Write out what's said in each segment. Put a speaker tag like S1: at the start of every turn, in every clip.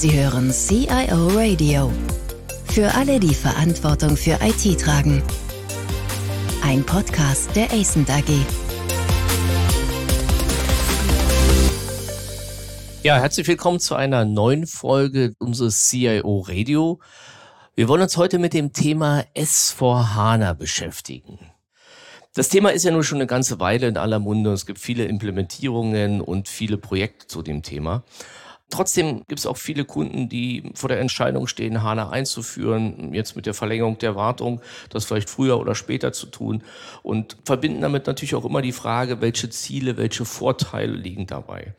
S1: Sie hören CIO Radio. Für alle, die Verantwortung für IT tragen. Ein Podcast der ACENT AG.
S2: Ja, herzlich willkommen zu einer neuen Folge unseres CIO Radio. Wir wollen uns heute mit dem Thema S4HANA beschäftigen. Das Thema ist ja nun schon eine ganze Weile in aller Munde. Es gibt viele Implementierungen und viele Projekte zu dem Thema. Trotzdem gibt es auch viele Kunden, die vor der Entscheidung stehen, HANA einzuführen, jetzt mit der Verlängerung der Wartung, das vielleicht früher oder später zu tun und verbinden damit natürlich auch immer die Frage, welche Ziele, welche Vorteile liegen dabei.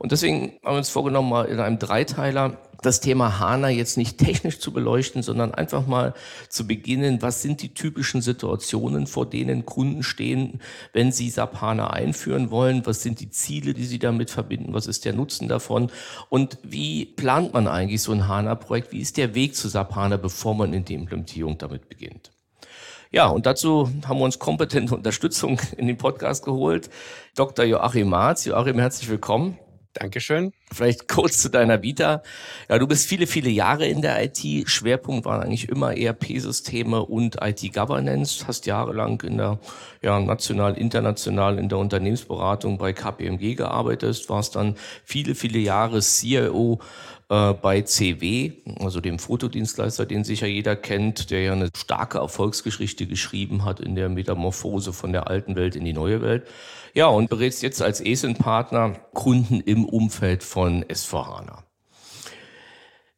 S2: Und deswegen haben wir uns vorgenommen, mal in einem Dreiteiler das Thema HANA jetzt nicht technisch zu beleuchten, sondern einfach mal zu beginnen, was sind die typischen Situationen, vor denen Kunden stehen, wenn sie SAP HANA einführen wollen, was sind die Ziele, die sie damit verbinden, was ist der Nutzen davon und wie plant man eigentlich so ein HANA-Projekt, wie ist der Weg zu SAP HANA, bevor man in die Implementierung damit beginnt. Ja, und dazu haben wir uns kompetente Unterstützung in den Podcast geholt. Dr. Joachim Marz. Joachim, herzlich willkommen.
S3: Dankeschön.
S2: Vielleicht kurz zu deiner Vita. Ja, du bist viele, viele Jahre in der IT. Schwerpunkt waren eigentlich immer ERP-Systeme und IT-Governance. Hast jahrelang in der, ja, national, international in der Unternehmensberatung bei KPMG gearbeitet. Warst dann viele, viele Jahre CIO äh, bei CW, also dem Fotodienstleister, den sicher jeder kennt, der ja eine starke Erfolgsgeschichte geschrieben hat in der Metamorphose von der alten Welt in die neue Welt. Ja, und berätst jetzt als ESIN-Partner Kunden im Umfeld von S4HANA.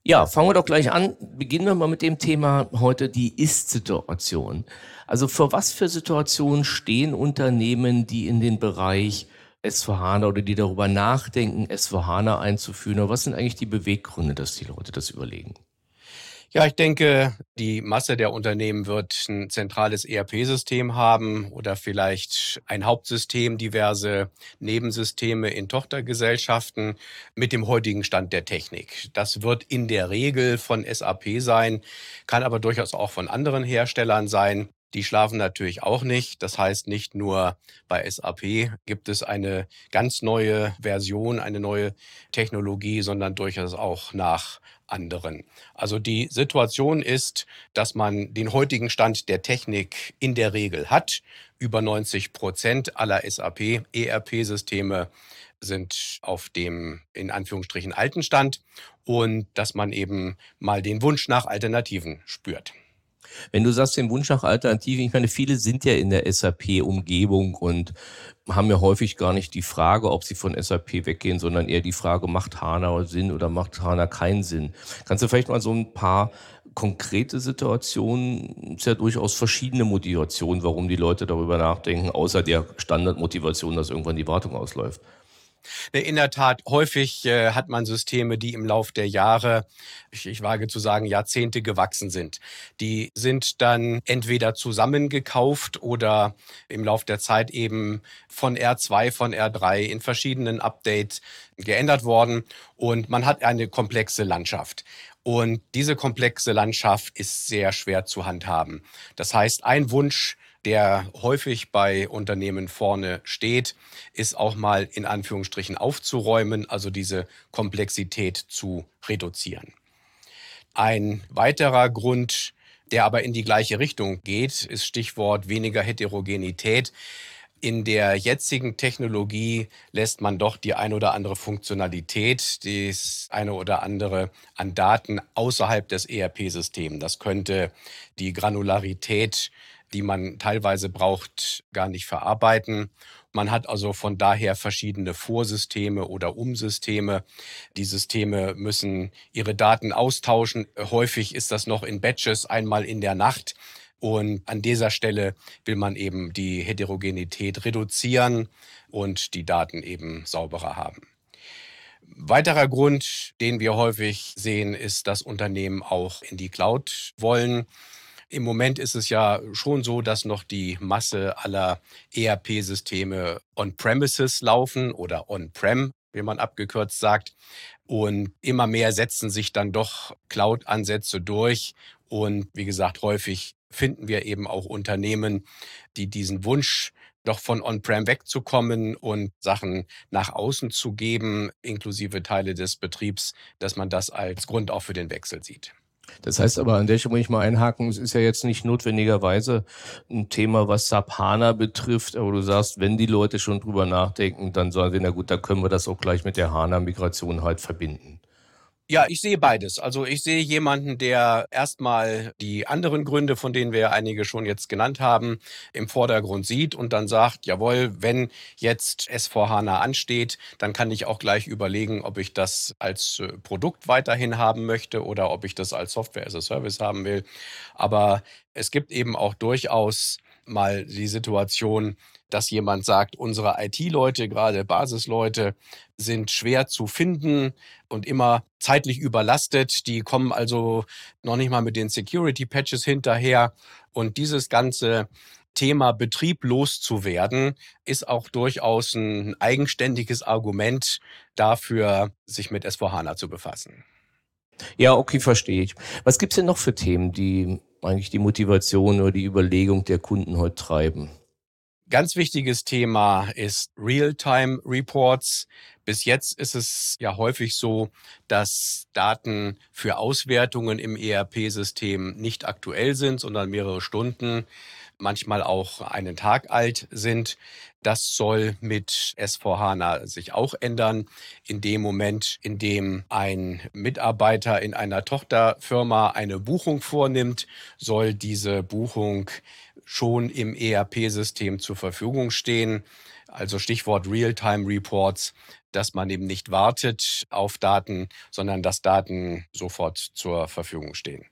S2: Ja, fangen wir doch gleich an. Beginnen wir mal mit dem Thema heute die Ist-Situation. Also für was für Situationen stehen Unternehmen, die in den Bereich S4HANA oder die darüber nachdenken, S4HANA einzuführen? Oder was sind eigentlich die Beweggründe, dass die Leute das überlegen?
S3: Ja, ich denke, die Masse der Unternehmen wird ein zentrales ERP-System haben oder vielleicht ein Hauptsystem, diverse Nebensysteme in Tochtergesellschaften mit dem heutigen Stand der Technik. Das wird in der Regel von SAP sein, kann aber durchaus auch von anderen Herstellern sein. Die schlafen natürlich auch nicht. Das heißt, nicht nur bei SAP gibt es eine ganz neue Version, eine neue Technologie, sondern durchaus auch nach anderen. Also die Situation ist, dass man den heutigen Stand der Technik in der Regel hat. Über 90 Prozent aller SAP ERP-Systeme sind auf dem in Anführungsstrichen alten Stand und dass man eben mal den Wunsch nach Alternativen spürt.
S2: Wenn du sagst, den Wunsch nach Alternativen, ich meine, viele sind ja in der SAP-Umgebung und haben ja häufig gar nicht die Frage, ob sie von SAP weggehen, sondern eher die Frage, macht HANA Sinn oder macht HANA keinen Sinn? Kannst du vielleicht mal so ein paar konkrete Situationen, ist ja durchaus verschiedene Motivationen, warum die Leute darüber nachdenken, außer der Standardmotivation, dass irgendwann die Wartung ausläuft.
S3: Äh, in der Tat, häufig äh, hat man Systeme, die im Lauf der Jahre, ich, ich wage zu sagen, Jahrzehnte gewachsen sind. Die sind dann entweder zusammengekauft oder im Lauf der Zeit eben von R2, von R3 in verschiedenen Updates geändert worden und man hat eine komplexe Landschaft. Und diese komplexe Landschaft ist sehr schwer zu handhaben. Das heißt, ein Wunsch der häufig bei Unternehmen vorne steht, ist auch mal in Anführungsstrichen aufzuräumen, also diese Komplexität zu reduzieren. Ein weiterer Grund, der aber in die gleiche Richtung geht, ist Stichwort weniger Heterogenität. In der jetzigen Technologie lässt man doch die ein oder andere Funktionalität, das eine oder andere an Daten außerhalb des ERP-Systems. Das könnte die Granularität die man teilweise braucht, gar nicht verarbeiten. Man hat also von daher verschiedene Vorsysteme oder Umsysteme. Die Systeme müssen ihre Daten austauschen. Häufig ist das noch in Batches einmal in der Nacht. Und an dieser Stelle will man eben die Heterogenität reduzieren und die Daten eben sauberer haben. Weiterer Grund, den wir häufig sehen, ist, dass Unternehmen auch in die Cloud wollen. Im Moment ist es ja schon so, dass noch die Masse aller ERP-Systeme on-premises laufen oder on-prem, wie man abgekürzt sagt. Und immer mehr setzen sich dann doch Cloud-Ansätze durch. Und wie gesagt, häufig finden wir eben auch Unternehmen, die diesen Wunsch doch von On-Prem wegzukommen und Sachen nach außen zu geben, inklusive Teile des Betriebs, dass man das als Grund auch für den Wechsel sieht.
S2: Das heißt aber, an der Stelle muss ich mal einhaken, es ist ja jetzt nicht notwendigerweise ein Thema, was SAP HANA betrifft, aber du sagst, wenn die Leute schon drüber nachdenken, dann sagen sie, na gut, da können wir das auch gleich mit der HANA-Migration halt verbinden.
S3: Ja, ich sehe beides. Also ich sehe jemanden, der erstmal die anderen Gründe, von denen wir einige schon jetzt genannt haben, im Vordergrund sieht und dann sagt, jawohl, wenn jetzt S4HANA ansteht, dann kann ich auch gleich überlegen, ob ich das als äh, Produkt weiterhin haben möchte oder ob ich das als Software as a Service haben will. Aber es gibt eben auch durchaus mal die Situation, dass jemand sagt, unsere IT-Leute, gerade Basisleute, sind schwer zu finden und immer zeitlich überlastet. Die kommen also noch nicht mal mit den Security-Patches hinterher. Und dieses ganze Thema Betrieb loszuwerden, ist auch durchaus ein eigenständiges Argument dafür, sich mit S4HANA zu befassen.
S2: Ja, okay, verstehe ich. Was gibt's denn noch für Themen, die eigentlich die Motivation oder die Überlegung der Kunden heute treiben?
S3: Ganz wichtiges Thema ist Real-Time Reports. Bis jetzt ist es ja häufig so, dass Daten für Auswertungen im ERP-System nicht aktuell sind, sondern mehrere Stunden, manchmal auch einen Tag alt sind. Das soll mit S4HANA sich auch ändern. In dem Moment, in dem ein Mitarbeiter in einer Tochterfirma eine Buchung vornimmt, soll diese Buchung schon im ERP-System zur Verfügung stehen. Also Stichwort Real-Time Reports, dass man eben nicht wartet auf Daten, sondern dass Daten sofort zur Verfügung stehen.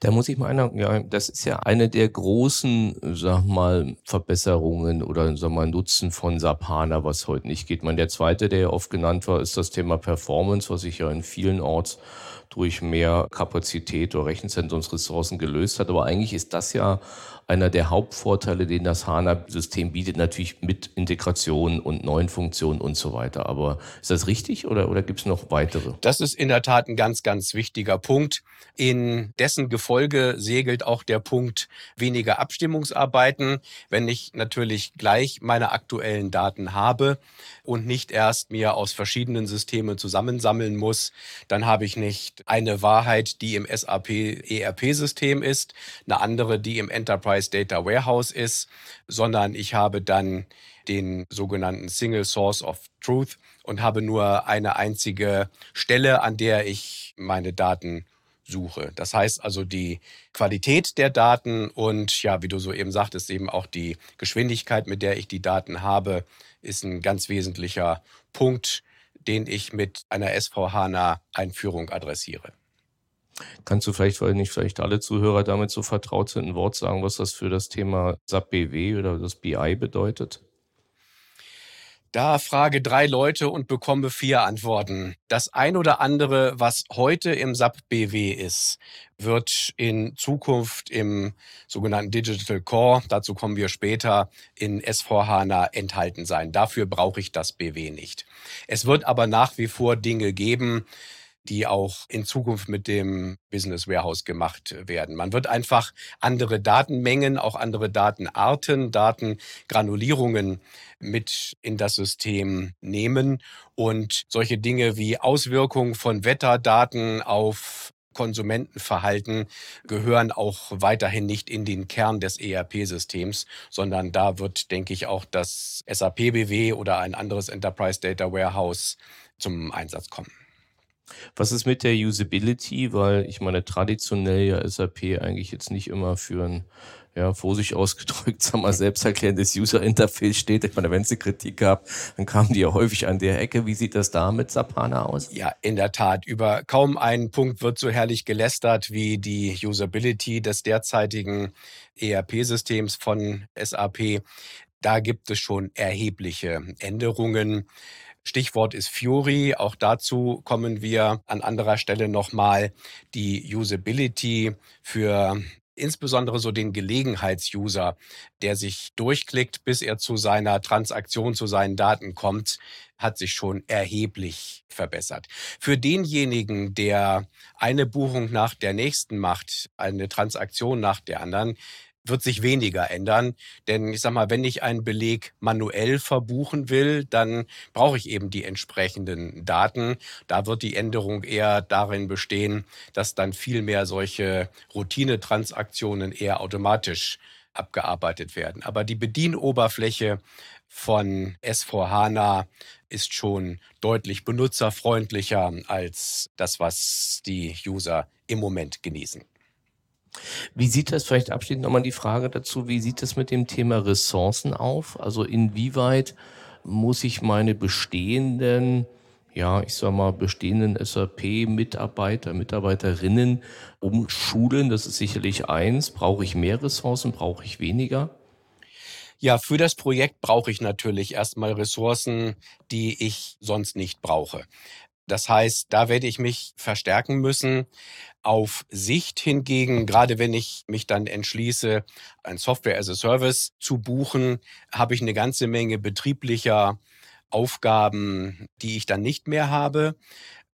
S2: Da muss ich mal einhaken, ja, das ist ja eine der großen, sag mal, Verbesserungen oder sag mal Nutzen von SAP HANA, was heute nicht geht. Man, der zweite, der ja oft genannt war, ist das Thema Performance, was sich ja in vielen Orts durch mehr Kapazität oder Rechenzentrumsressourcen gelöst hat. Aber eigentlich ist das ja einer der Hauptvorteile, den das HANA-System bietet, natürlich mit Integration und neuen Funktionen und so weiter. Aber ist das richtig oder, oder gibt es noch weitere?
S3: Das ist in der Tat ein ganz, ganz wichtiger Punkt. In dessen Gefolge segelt auch der Punkt weniger Abstimmungsarbeiten. Wenn ich natürlich gleich meine aktuellen Daten habe und nicht erst mir aus verschiedenen Systemen zusammensammeln muss, dann habe ich nicht eine Wahrheit, die im SAP ERP-System ist, eine andere, die im Enterprise Data Warehouse ist, sondern ich habe dann den sogenannten Single Source of Truth und habe nur eine einzige Stelle, an der ich meine Daten suche. Das heißt also die Qualität der Daten und ja, wie du so eben sagtest, eben auch die Geschwindigkeit, mit der ich die Daten habe, ist ein ganz wesentlicher Punkt, den ich mit einer SVHANA-Einführung adressiere.
S2: Kannst du vielleicht, weil nicht vielleicht alle Zuhörer damit so vertraut sind, ein Wort sagen, was das für das Thema SAP BW oder das BI bedeutet?
S3: Da frage drei Leute und bekomme vier Antworten. Das ein oder andere, was heute im SAP BW ist, wird in Zukunft im sogenannten Digital Core, dazu kommen wir später, in S4HANA enthalten sein. Dafür brauche ich das BW nicht. Es wird aber nach wie vor Dinge geben, die auch in Zukunft mit dem Business Warehouse gemacht werden. Man wird einfach andere Datenmengen, auch andere Datenarten, Datengranulierungen mit in das System nehmen und solche Dinge wie Auswirkungen von Wetterdaten auf Konsumentenverhalten gehören auch weiterhin nicht in den Kern des ERP-Systems, sondern da wird, denke ich, auch das SAP BW oder ein anderes Enterprise Data Warehouse zum Einsatz kommen.
S2: Was ist mit der Usability? Weil ich meine, traditionell ja SAP eigentlich jetzt nicht immer für ein, ja, vorsichtig ausgedrückt, sag mal, selbsterklärendes User-Interface steht. Ich meine, wenn sie Kritik gab, dann kamen die ja häufig an der Ecke. Wie sieht das da mit Sapana aus?
S3: Ja, in der Tat. Über kaum einen Punkt wird so herrlich gelästert wie die Usability des derzeitigen ERP-Systems von SAP. Da gibt es schon erhebliche Änderungen. Stichwort ist Fury. Auch dazu kommen wir an anderer Stelle nochmal. Die Usability für insbesondere so den Gelegenheitsuser, der sich durchklickt, bis er zu seiner Transaktion, zu seinen Daten kommt, hat sich schon erheblich verbessert. Für denjenigen, der eine Buchung nach der nächsten macht, eine Transaktion nach der anderen, wird sich weniger ändern. Denn ich sag mal, wenn ich einen Beleg manuell verbuchen will, dann brauche ich eben die entsprechenden Daten. Da wird die Änderung eher darin bestehen, dass dann viel mehr solche Routinetransaktionen eher automatisch abgearbeitet werden. Aber die Bedienoberfläche von S4HANA ist schon deutlich benutzerfreundlicher als das, was die User im Moment genießen.
S2: Wie sieht das vielleicht abschließend nochmal die Frage dazu, wie sieht das mit dem Thema Ressourcen auf? Also inwieweit muss ich meine bestehenden, ja, ich sag mal, bestehenden SAP-Mitarbeiter, Mitarbeiterinnen umschulen? Das ist sicherlich eins. Brauche ich mehr Ressourcen? Brauche ich weniger?
S3: Ja, für das Projekt brauche ich natürlich erstmal Ressourcen, die ich sonst nicht brauche. Das heißt, da werde ich mich verstärken müssen. Auf Sicht hingegen, gerade wenn ich mich dann entschließe, ein Software as a Service zu buchen, habe ich eine ganze Menge betrieblicher Aufgaben, die ich dann nicht mehr habe.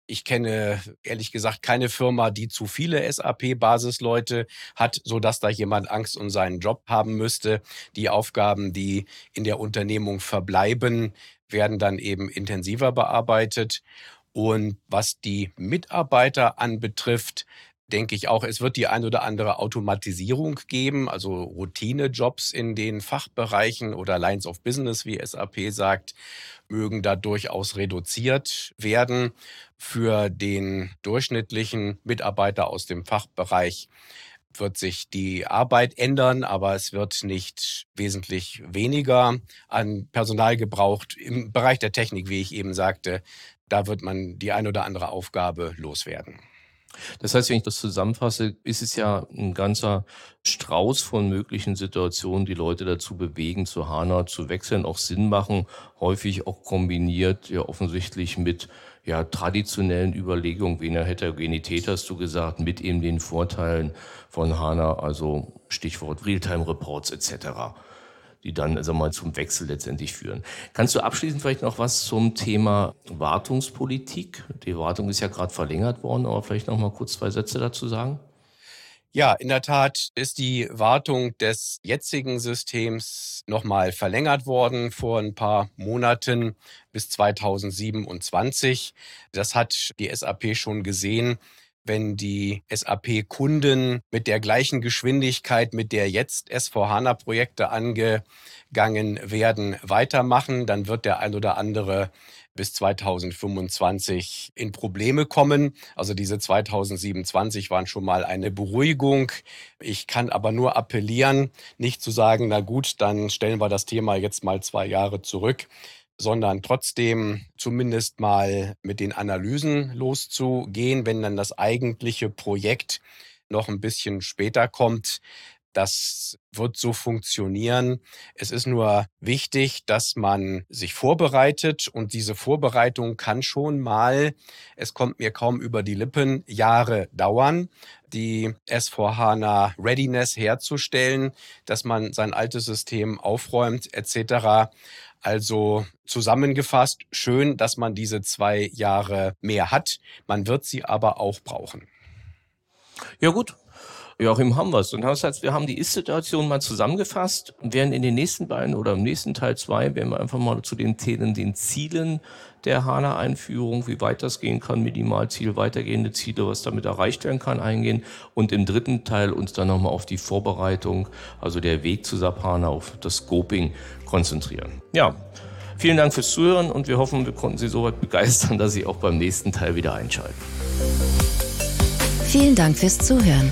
S3: Ich kenne ehrlich gesagt keine Firma, die zu viele SAP-Basisleute hat, so dass da jemand Angst um seinen Job haben müsste. Die Aufgaben, die in der Unternehmung verbleiben, werden dann eben intensiver bearbeitet. Und was die Mitarbeiter anbetrifft, denke ich auch, es wird die ein oder andere Automatisierung geben, also Routinejobs in den Fachbereichen oder Lines of Business, wie SAP sagt, mögen da durchaus reduziert werden. Für den durchschnittlichen Mitarbeiter aus dem Fachbereich wird sich die Arbeit ändern, aber es wird nicht wesentlich weniger an Personal gebraucht. Im Bereich der Technik, wie ich eben sagte, da wird man die ein oder andere Aufgabe loswerden.
S2: Das heißt, wenn ich das zusammenfasse, ist es ja ein ganzer Strauß von möglichen Situationen, die Leute dazu bewegen, zu HANA zu wechseln, auch Sinn machen, häufig auch kombiniert, ja offensichtlich mit ja, traditionellen Überlegungen wie einer Heterogenität, hast du gesagt, mit eben den Vorteilen von HANA, also Stichwort Realtime-Reports etc die dann sag mal, zum Wechsel letztendlich führen. Kannst du abschließend vielleicht noch was zum Thema Wartungspolitik? Die Wartung ist ja gerade verlängert worden, aber vielleicht noch mal kurz zwei Sätze dazu sagen.
S3: Ja, in der Tat ist die Wartung des jetzigen Systems nochmal verlängert worden vor ein paar Monaten bis 2027. Das hat die SAP schon gesehen wenn die SAP-Kunden mit der gleichen Geschwindigkeit, mit der jetzt S4HANA-Projekte angegangen werden, weitermachen, dann wird der ein oder andere bis 2025 in Probleme kommen. Also diese 2027 waren schon mal eine Beruhigung. Ich kann aber nur appellieren, nicht zu sagen, na gut, dann stellen wir das Thema jetzt mal zwei Jahre zurück sondern trotzdem zumindest mal mit den Analysen loszugehen, wenn dann das eigentliche Projekt noch ein bisschen später kommt. Das wird so funktionieren. Es ist nur wichtig, dass man sich vorbereitet und diese Vorbereitung kann schon mal, es kommt mir kaum über die Lippen, Jahre dauern, die S4HANA Readiness herzustellen, dass man sein altes System aufräumt etc. Also zusammengefasst, schön, dass man diese zwei Jahre mehr hat. Man wird sie aber auch brauchen.
S2: Ja gut, Joachim, haben wir es. Und das heißt, wir haben die Ist-Situation mal zusammengefasst und werden in den nächsten beiden oder im nächsten Teil zwei, werden wir einfach mal zu den Themen, den Zielen der HANA-Einführung, wie weit das gehen kann, Minimalziel, weitergehende Ziele, was damit erreicht werden kann, eingehen. Und im dritten Teil uns dann nochmal auf die Vorbereitung, also der Weg zu SAP HANA, auf das Scoping konzentrieren. Ja, vielen Dank fürs Zuhören und wir hoffen, wir konnten Sie soweit begeistern, dass Sie auch beim nächsten Teil wieder einschalten.
S1: Vielen Dank fürs Zuhören.